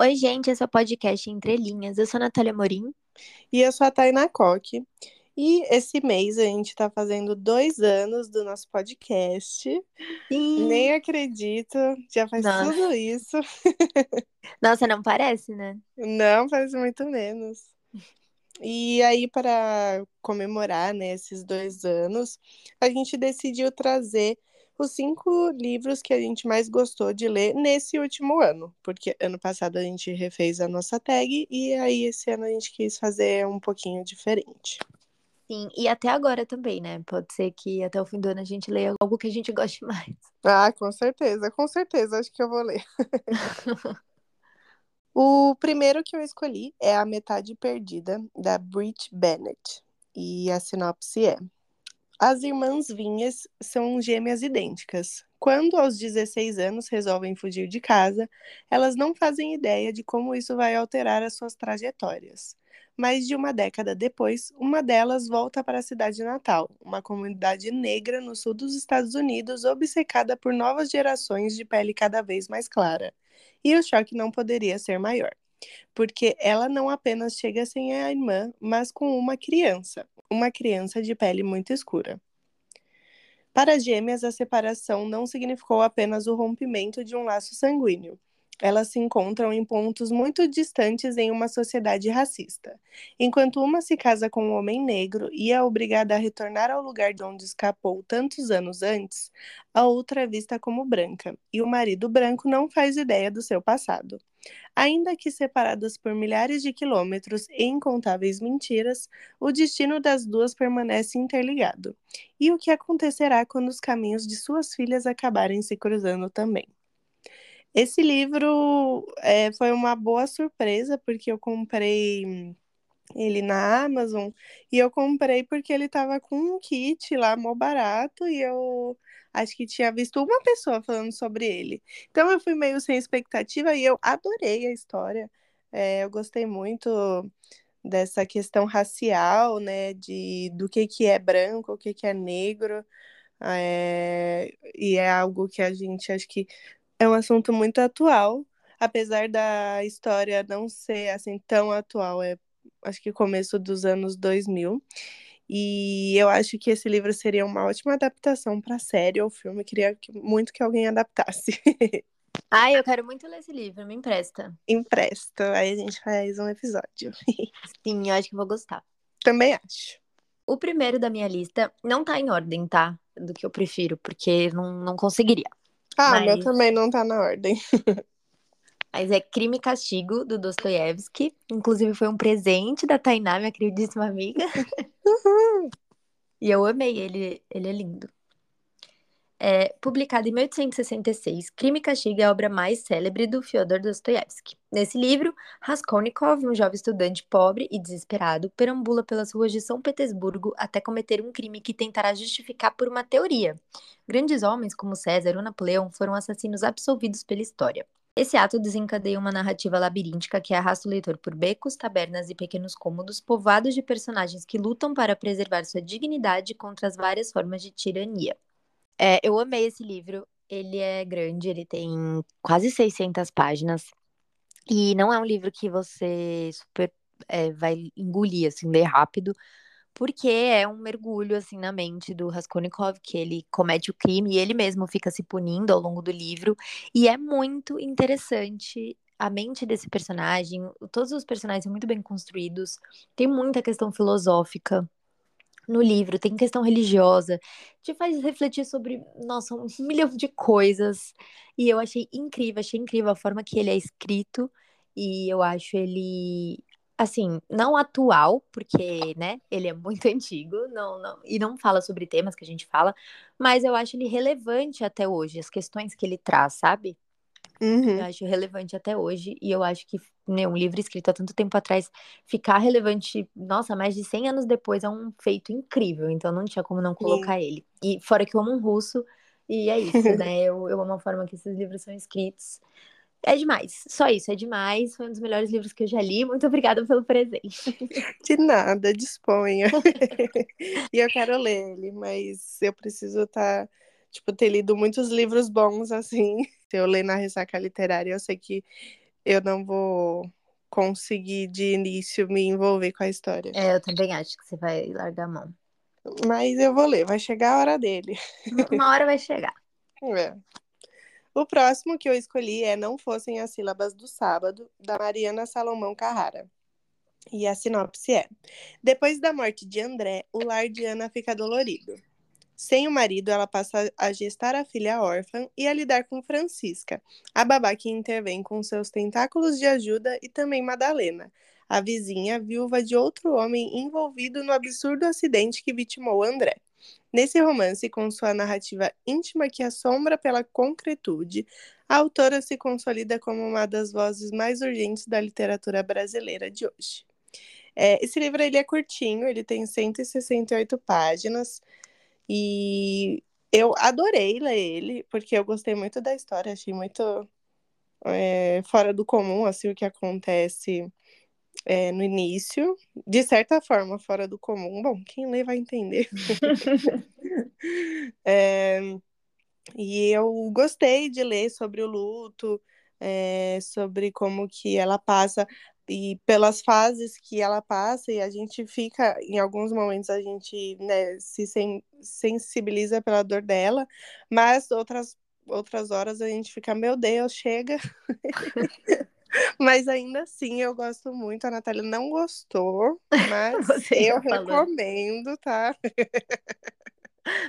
Oi, gente, esse é o podcast Entre Linhas. Eu sou a Natália Morim. E eu sou a Tainá Coque. E esse mês a gente tá fazendo dois anos do nosso podcast. Sim. Nem acredito, já faz Nossa. tudo isso. Nossa, não parece, né? Não, faz muito menos. E aí, para comemorar né, esses dois anos, a gente decidiu trazer os cinco livros que a gente mais gostou de ler nesse último ano, porque ano passado a gente refez a nossa tag e aí esse ano a gente quis fazer um pouquinho diferente. Sim, e até agora também, né? Pode ser que até o fim do ano a gente leia algo que a gente goste mais. Ah, com certeza, com certeza, acho que eu vou ler. o primeiro que eu escolhi é A Metade Perdida, da Brit Bennett, e a sinopse é. As irmãs Vinhas são gêmeas idênticas. Quando, aos 16 anos, resolvem fugir de casa, elas não fazem ideia de como isso vai alterar as suas trajetórias. Mais de uma década depois, uma delas volta para a cidade natal, uma comunidade negra no sul dos Estados Unidos, obcecada por novas gerações de pele cada vez mais clara. E o choque não poderia ser maior, porque ela não apenas chega sem a irmã, mas com uma criança, uma criança de pele muito escura. Para as gêmeas, a separação não significou apenas o rompimento de um laço sanguíneo. Elas se encontram em pontos muito distantes em uma sociedade racista. Enquanto uma se casa com um homem negro e é obrigada a retornar ao lugar de onde escapou tantos anos antes, a outra é vista como branca, e o marido branco não faz ideia do seu passado. Ainda que separadas por milhares de quilômetros e incontáveis mentiras, o destino das duas permanece interligado. E o que acontecerá quando os caminhos de suas filhas acabarem se cruzando também? Esse livro é, foi uma boa surpresa, porque eu comprei ele na Amazon e eu comprei porque ele tava com um kit lá, mó barato, e eu acho que tinha visto uma pessoa falando sobre ele. Então eu fui meio sem expectativa e eu adorei a história. É, eu gostei muito dessa questão racial, né, de do que que é branco, o que que é negro. É, e é algo que a gente acho que é um assunto muito atual, apesar da história não ser assim tão atual, é acho que começo dos anos 2000. E eu acho que esse livro seria uma ótima adaptação para série ou filme. Queria que, muito que alguém adaptasse. Ai, eu quero muito ler esse livro, me empresta. Empresto, aí a gente faz um episódio. Sim, eu acho que vou gostar. Também acho. O primeiro da minha lista não tá em ordem, tá? Do que eu prefiro, porque não, não conseguiria. Ah, Mas- meu também não tá na ordem. Mas é Crime e Castigo, do Dostoiévski. Inclusive, foi um presente da Tainá, minha queridíssima amiga. E eu amei ele, ele é lindo. É, publicado em 1866, Crime e Castigo é a obra mais célebre do Fyodor Dostoiévski. Nesse livro, Raskolnikov, um jovem estudante pobre e desesperado, perambula pelas ruas de São Petersburgo até cometer um crime que tentará justificar por uma teoria. Grandes homens como César ou Napoleão foram assassinos absolvidos pela história. Esse ato desencadeia uma narrativa labiríntica que arrasta o leitor por becos, tabernas e pequenos cômodos povoados de personagens que lutam para preservar sua dignidade contra as várias formas de tirania. É, eu amei esse livro. Ele é grande, ele tem quase 600 páginas. E não é um livro que você super é, vai engolir, assim, ler rápido, porque é um mergulho, assim, na mente do Raskolnikov, que ele comete o crime e ele mesmo fica se punindo ao longo do livro. E é muito interessante a mente desse personagem. Todos os personagens são muito bem construídos. Tem muita questão filosófica no livro, tem questão religiosa. Te faz refletir sobre, nossa, um milhão de coisas. E eu achei incrível, achei incrível a forma que ele é escrito. E eu acho ele, assim, não atual, porque, né, ele é muito antigo, não, não, e não fala sobre temas que a gente fala, mas eu acho ele relevante até hoje, as questões que ele traz, sabe? Uhum. Eu acho relevante até hoje, e eu acho que né, um livro escrito há tanto tempo atrás ficar relevante, nossa, mais de 100 anos depois é um feito incrível, então não tinha como não colocar ele. E fora que eu amo um russo, e é isso, né? Eu, eu amo a forma que esses livros são escritos. É demais, só isso, é demais. Foi um dos melhores livros que eu já li. Muito obrigada pelo presente. De nada, disponha. e eu quero ler ele, mas eu preciso estar, tipo, ter lido muitos livros bons assim. Eu ler na ressaca literária, eu sei que eu não vou conseguir de início me envolver com a história. É, eu também acho que você vai largar a mão. Mas eu vou ler, vai chegar a hora dele. Uma hora vai chegar. É. O próximo que eu escolhi é Não Fossem as Sílabas do Sábado, da Mariana Salomão Carrara. E a sinopse é: Depois da morte de André, o lar de Ana fica dolorido. Sem o marido, ela passa a gestar a filha órfã e a lidar com Francisca, a babá que intervém com seus tentáculos de ajuda, e também Madalena, a vizinha viúva de outro homem envolvido no absurdo acidente que vitimou André. Nesse romance, com sua narrativa íntima que assombra pela concretude, a autora se consolida como uma das vozes mais urgentes da literatura brasileira de hoje. É, esse livro ele é curtinho, ele tem 168 páginas e eu adorei ler ele, porque eu gostei muito da história, achei muito é, fora do comum assim o que acontece é, no início, de certa forma fora do comum. Bom, quem lê vai entender. é, e eu gostei de ler sobre o luto, é, sobre como que ela passa e pelas fases que ela passa e a gente fica em alguns momentos a gente né, se sen sensibiliza pela dor dela mas outras outras horas a gente fica meu Deus chega. Mas ainda assim eu gosto muito. A Natália não gostou mas eu recomendo tá?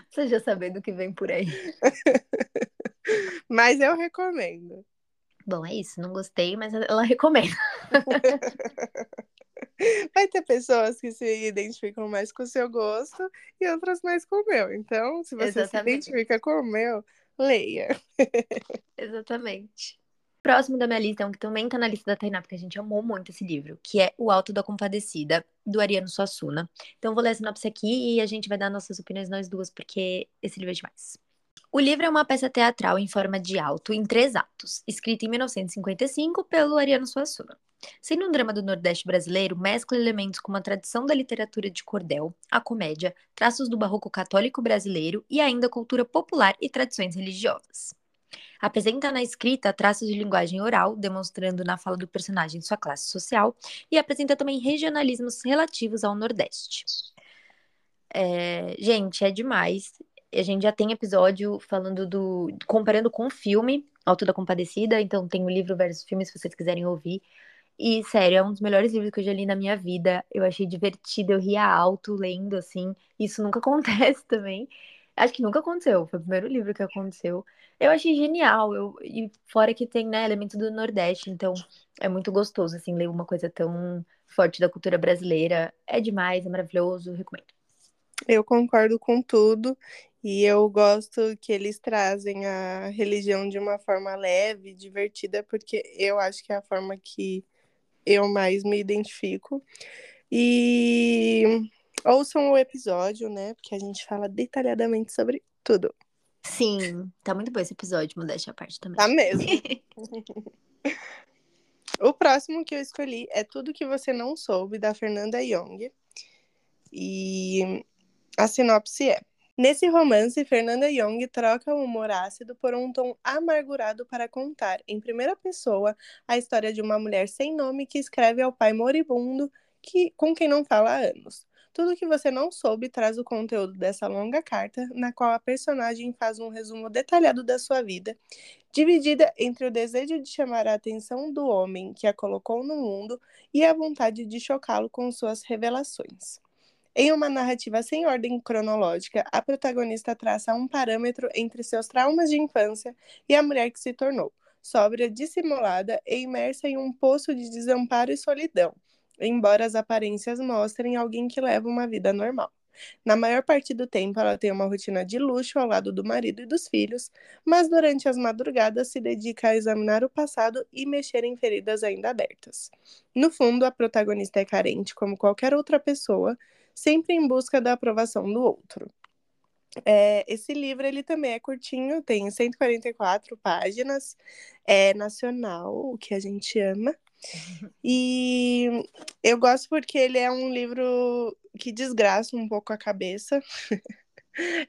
Você já sabendo que vem por aí. Mas eu recomendo Bom, é isso. Não gostei, mas ela recomenda. Vai ter pessoas que se identificam mais com o seu gosto e outras mais com o meu. Então, se você Exatamente. se identifica com o meu, leia. Exatamente. Próximo da minha lista é um que também tá na lista da Tainá, porque a gente amou muito esse livro, que é O Alto da Compadecida, do Ariano Suassuna. Então, vou ler a sinopse aqui e a gente vai dar nossas opiniões nós duas, porque esse livro é demais. O livro é uma peça teatral em forma de alto, em três atos, escrita em 1955 pelo Ariano Suassuna. Sendo um drama do Nordeste brasileiro, mescla elementos como a tradição da literatura de cordel, a comédia, traços do barroco católico brasileiro e ainda cultura popular e tradições religiosas. Apresenta na escrita traços de linguagem oral, demonstrando na fala do personagem sua classe social, e apresenta também regionalismos relativos ao Nordeste. É, gente, é demais a gente já tem episódio falando do. comparando com o filme, Alto da Compadecida, então tem o livro versus filme, se vocês quiserem ouvir. E, sério, é um dos melhores livros que eu já li na minha vida. Eu achei divertido, eu ria alto lendo, assim. Isso nunca acontece também. Acho que nunca aconteceu, foi o primeiro livro que aconteceu. Eu achei genial, eu, e fora que tem, né, elementos do Nordeste, então é muito gostoso, assim, ler uma coisa tão forte da cultura brasileira. É demais, é maravilhoso, recomendo. Eu concordo com tudo. E eu gosto que eles trazem a religião de uma forma leve, divertida, porque eu acho que é a forma que eu mais me identifico. E ouçam o episódio, né? Porque a gente fala detalhadamente sobre tudo. Sim, tá muito bom esse episódio, modéstia a parte também. Tá mesmo. o próximo que eu escolhi é Tudo Que Você Não Soube, da Fernanda Young. E a sinopse é: Nesse romance, Fernanda Young troca o humor ácido por um tom amargurado para contar, em primeira pessoa, a história de uma mulher sem nome que escreve ao pai moribundo que, com quem não fala há anos. Tudo que você não soube traz o conteúdo dessa longa carta, na qual a personagem faz um resumo detalhado da sua vida, dividida entre o desejo de chamar a atenção do homem que a colocou no mundo e a vontade de chocá-lo com suas revelações. Em uma narrativa sem ordem cronológica, a protagonista traça um parâmetro entre seus traumas de infância e a mulher que se tornou, sóbria, dissimulada e imersa em um poço de desamparo e solidão, embora as aparências mostrem alguém que leva uma vida normal. Na maior parte do tempo, ela tem uma rotina de luxo ao lado do marido e dos filhos, mas durante as madrugadas se dedica a examinar o passado e mexer em feridas ainda abertas. No fundo, a protagonista é carente como qualquer outra pessoa, sempre em busca da aprovação do outro. É, esse livro ele também é curtinho, tem 144 páginas, é nacional, o que a gente ama. E eu gosto porque ele é um livro que desgraça um pouco a cabeça.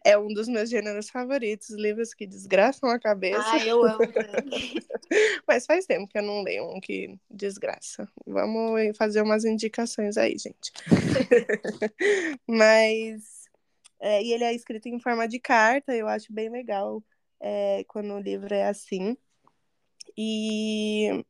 É um dos meus gêneros favoritos, livros que desgraçam a cabeça. Ah, eu amo. Mas faz tempo que eu não leio um que desgraça. Vamos fazer umas indicações aí, gente. Mas. É, e ele é escrito em forma de carta, eu acho bem legal é, quando o livro é assim. E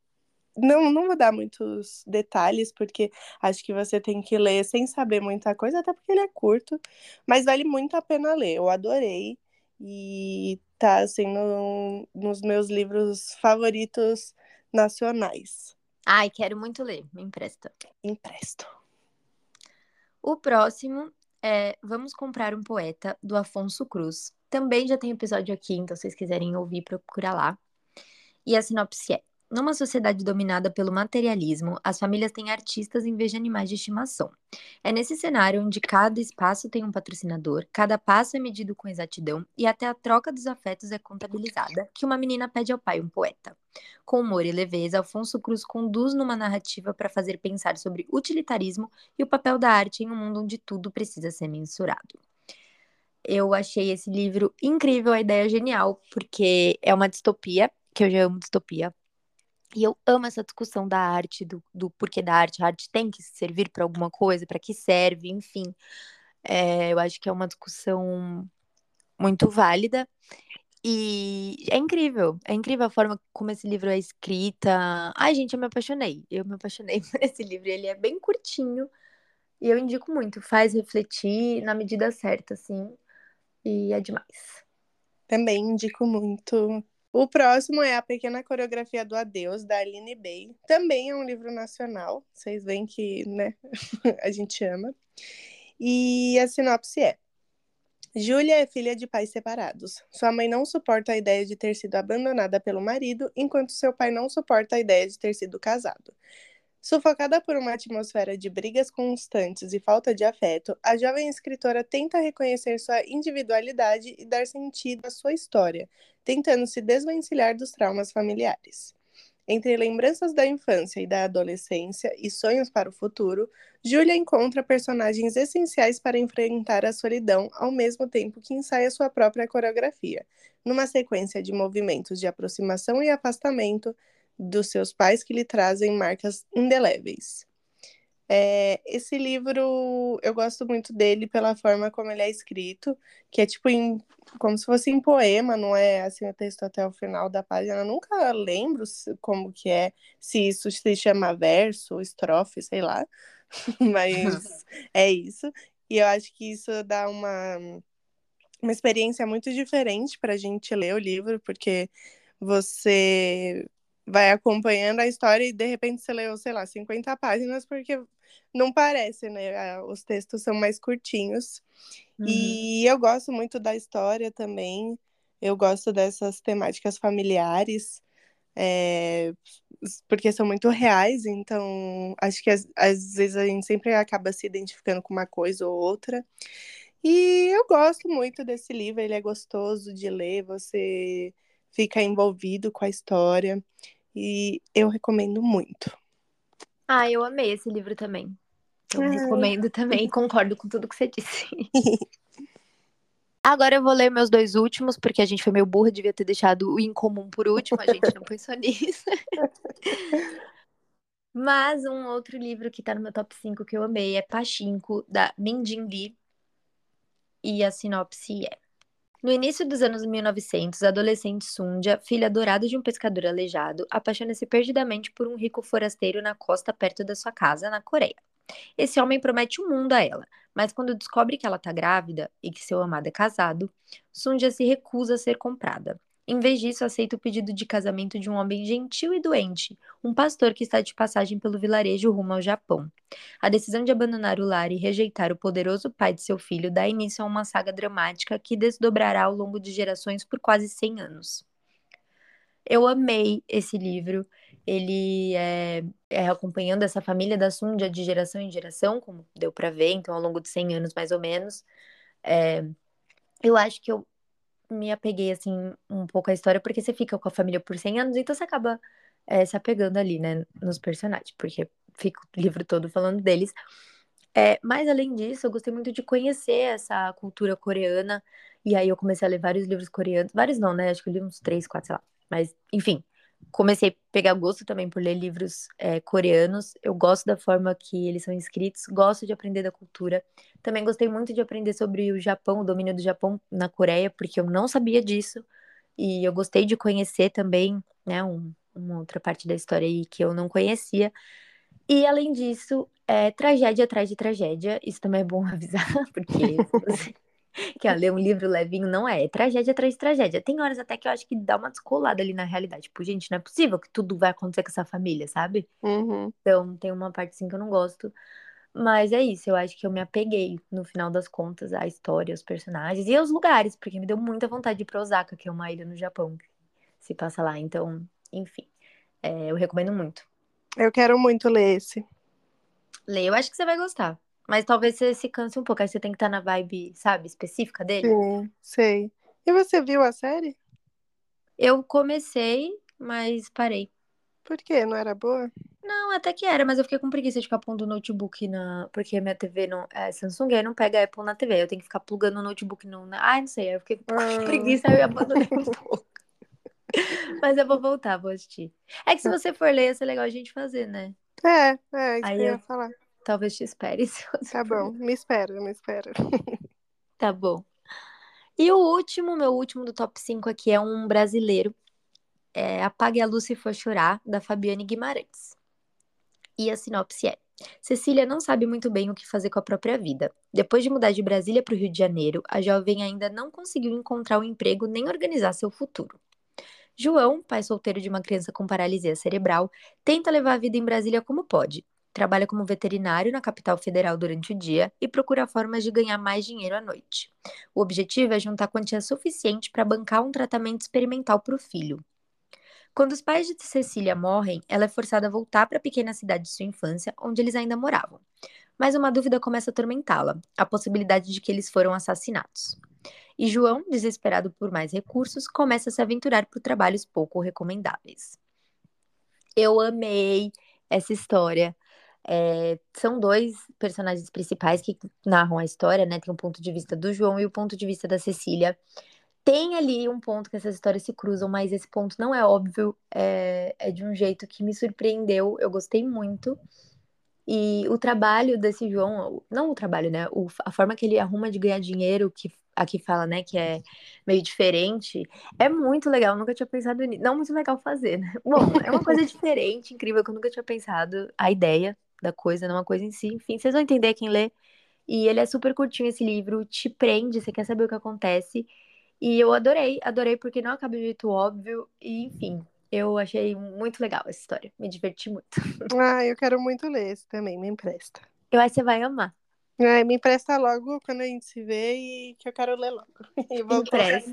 não, não vou dar muitos detalhes, porque acho que você tem que ler sem saber muita coisa, até porque ele é curto, mas vale muito a pena ler. Eu adorei e tá assim no, nos meus livros favoritos nacionais. Ai, quero muito ler, me empresta. Empresto. O próximo é Vamos Comprar um Poeta, do Afonso Cruz. Também já tem episódio aqui, então se vocês quiserem ouvir, procura lá. E a sinopse é: numa sociedade dominada pelo materialismo, as famílias têm artistas em vez de animais de estimação. É nesse cenário onde cada espaço tem um patrocinador, cada passo é medido com exatidão e até a troca dos afetos é contabilizada, que uma menina pede ao pai um poeta. Com humor e leveza, Alfonso Cruz conduz numa narrativa para fazer pensar sobre utilitarismo e o papel da arte em um mundo onde tudo precisa ser mensurado. Eu achei esse livro incrível, a ideia é genial, porque é uma distopia, que eu já amo distopia, e eu amo essa discussão da arte, do, do porquê da arte. A arte tem que servir para alguma coisa, para que serve, enfim. É, eu acho que é uma discussão muito válida. E é incrível, é incrível a forma como esse livro é escrita. Ai, gente, eu me apaixonei. Eu me apaixonei por esse livro. Ele é bem curtinho e eu indico muito. Faz refletir na medida certa, assim. E é demais. Também indico muito. O próximo é A Pequena Coreografia do Adeus, da Aline Bey. Também é um livro nacional. Vocês veem que, né, a gente ama. E a sinopse é: Júlia é filha de pais separados. Sua mãe não suporta a ideia de ter sido abandonada pelo marido, enquanto seu pai não suporta a ideia de ter sido casado. Sufocada por uma atmosfera de brigas constantes e falta de afeto, a jovem escritora tenta reconhecer sua individualidade e dar sentido à sua história, tentando se desvencilhar dos traumas familiares. Entre lembranças da infância e da adolescência e sonhos para o futuro, Julia encontra personagens essenciais para enfrentar a solidão ao mesmo tempo que ensaia sua própria coreografia, numa sequência de movimentos de aproximação e afastamento, dos seus pais que lhe trazem marcas indeléveis. É, esse livro eu gosto muito dele pela forma como ele é escrito, que é tipo em, como se fosse em poema, não é assim o texto até o final da página. Eu nunca lembro como que é, se isso se chama verso, estrofe, sei lá, mas é isso. E eu acho que isso dá uma, uma experiência muito diferente para a gente ler o livro, porque você vai acompanhando a história e de repente você leu, sei lá, 50 páginas, porque não parece, né? Os textos são mais curtinhos. Uhum. E eu gosto muito da história também. Eu gosto dessas temáticas familiares, é, porque são muito reais, então acho que às, às vezes a gente sempre acaba se identificando com uma coisa ou outra. E eu gosto muito desse livro, ele é gostoso de ler, você fica envolvido com a história. E eu recomendo muito. Ah, eu amei esse livro também. Eu Ai. recomendo também e concordo com tudo que você disse. Agora eu vou ler meus dois últimos, porque a gente foi meio burra, devia ter deixado o incomum por último, a gente não pensou nisso. Mas um outro livro que tá no meu top 5 que eu amei é Pachinko, da Minjin Lee. E a sinopse é: no início dos anos 1900, a adolescente Sundia, filha adorada de um pescador aleijado, apaixona-se perdidamente por um rico forasteiro na costa perto da sua casa, na Coreia. Esse homem promete o um mundo a ela, mas quando descobre que ela está grávida e que seu amado é casado, Sundia se recusa a ser comprada. Em vez disso, aceita o pedido de casamento de um homem gentil e doente, um pastor que está de passagem pelo vilarejo rumo ao Japão. A decisão de abandonar o lar e rejeitar o poderoso pai de seu filho dá início a uma saga dramática que desdobrará ao longo de gerações por quase 100 anos. Eu amei esse livro. Ele é, é acompanhando essa família da Sundia de geração em geração, como deu para ver, então ao longo de 100 anos mais ou menos. É, eu acho que eu me apeguei, assim, um pouco à história, porque você fica com a família por 100 anos, então você acaba é, se apegando ali, né, nos personagens, porque fica o livro todo falando deles. É, mas além disso, eu gostei muito de conhecer essa cultura coreana. E aí eu comecei a ler vários livros coreanos. Vários não, né? Acho que eu li uns três, quatro, sei lá. Mas, enfim, comecei a pegar gosto também por ler livros é, coreanos. Eu gosto da forma que eles são escritos, gosto de aprender da cultura. Também gostei muito de aprender sobre o Japão, o domínio do Japão na Coreia, porque eu não sabia disso. E eu gostei de conhecer também, né, um, uma outra parte da história aí que eu não conhecia. E além disso, é tragédia atrás de tragédia. Isso também é bom avisar, porque você quer ler um livro levinho, não é. É tragédia atrás de tragédia. Tem horas até que eu acho que dá uma descolada ali na realidade. Tipo, gente, não é possível que tudo vai acontecer com essa família, sabe? Uhum. Então, tem uma parte assim que eu não gosto. Mas é isso, eu acho que eu me apeguei, no final das contas, à história, aos personagens e aos lugares, porque me deu muita vontade de ir pra Osaka, que é uma ilha no Japão, que se passa lá. Então, enfim, é, eu recomendo muito. Eu quero muito ler esse. Leia, eu acho que você vai gostar. Mas talvez você se canse um pouco, aí você tem que estar na vibe, sabe, específica dele. Sim, sei. E você viu a série? Eu comecei, mas parei. Por quê? Não era boa? Não, até que era, mas eu fiquei com preguiça de ficar pondo o notebook na. Porque minha TV não é Samsung, aí não pega Apple na TV. Eu tenho que ficar plugando o notebook no. Ai, não sei. Aí eu fiquei com Ah. preguiça, aí eu abandonei um pouco. Mas eu vou voltar, vou assistir. É que se você for ler, ia ser legal a gente fazer, né? É, é, isso Aí que eu ia falar. Talvez te espere. Tá bom, me espera, me espera. Tá bom. E o último, meu último do top 5 aqui é um brasileiro. É Apague a Luz se for chorar, da Fabiane Guimarães. E a sinopse é: Cecília não sabe muito bem o que fazer com a própria vida. Depois de mudar de Brasília para o Rio de Janeiro, a jovem ainda não conseguiu encontrar um emprego nem organizar seu futuro. João, pai solteiro de uma criança com paralisia cerebral, tenta levar a vida em Brasília como pode. Trabalha como veterinário na capital federal durante o dia e procura formas de ganhar mais dinheiro à noite. O objetivo é juntar quantia suficiente para bancar um tratamento experimental para o filho. Quando os pais de Cecília morrem, ela é forçada a voltar para a pequena cidade de sua infância, onde eles ainda moravam. Mas uma dúvida começa a atormentá-la: a possibilidade de que eles foram assassinados. E João, desesperado por mais recursos, começa a se aventurar por trabalhos pouco recomendáveis. Eu amei essa história. É, são dois personagens principais que narram a história, né? Tem o ponto de vista do João e o ponto de vista da Cecília. Tem ali um ponto que essas histórias se cruzam, mas esse ponto não é óbvio, é, é de um jeito que me surpreendeu, eu gostei muito. E o trabalho desse João, não o trabalho, né? O, a forma que ele arruma de ganhar dinheiro, que aqui fala, né, que é meio diferente, é muito legal. Nunca tinha pensado nisso. Não muito legal fazer, né? Bom, é uma coisa diferente, incrível, que eu nunca tinha pensado. A ideia da coisa, não uma coisa em si. Enfim, vocês vão entender quem lê. E ele é super curtinho esse livro, te prende, você quer saber o que acontece. E eu adorei, adorei porque não acaba de jeito óbvio. E enfim, eu achei muito legal essa história. Me diverti muito. Ah, eu quero muito ler esse também, me empresta. Eu acho que você vai amar. Ai, me empresta logo quando a gente se vê e que eu quero ler logo. E vou Empresta.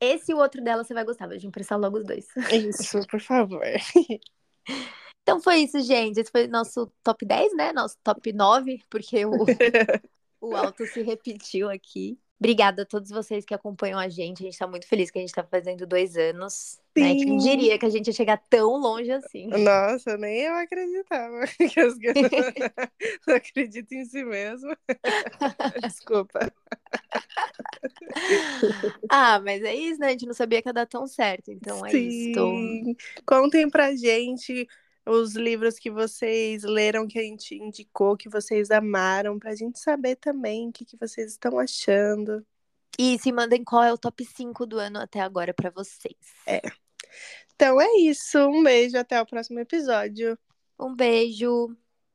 Esse e o outro dela você vai gostar, vou te emprestar logo os dois. Isso, por favor. Então foi isso, gente. Esse foi nosso top 10, né? Nosso top 9, porque o, o alto se repetiu aqui. Obrigada a todos vocês que acompanham a gente. A gente tá muito feliz que a gente tá fazendo dois anos. Né? Quem Sim. diria que a gente ia chegar tão longe assim. Nossa, nem eu acreditava. Que as pessoas não acreditam em si mesmo. Desculpa. Ah, mas é isso, né? A gente não sabia que ia dar tão certo. Então é isso. Sim. Contem pra gente os livros que vocês leram, que a gente indicou, que vocês amaram, pra gente saber também o que, que vocês estão achando. E se mandem qual é o top 5 do ano até agora pra vocês. Então é isso. Um beijo, até o próximo episódio. Um beijo.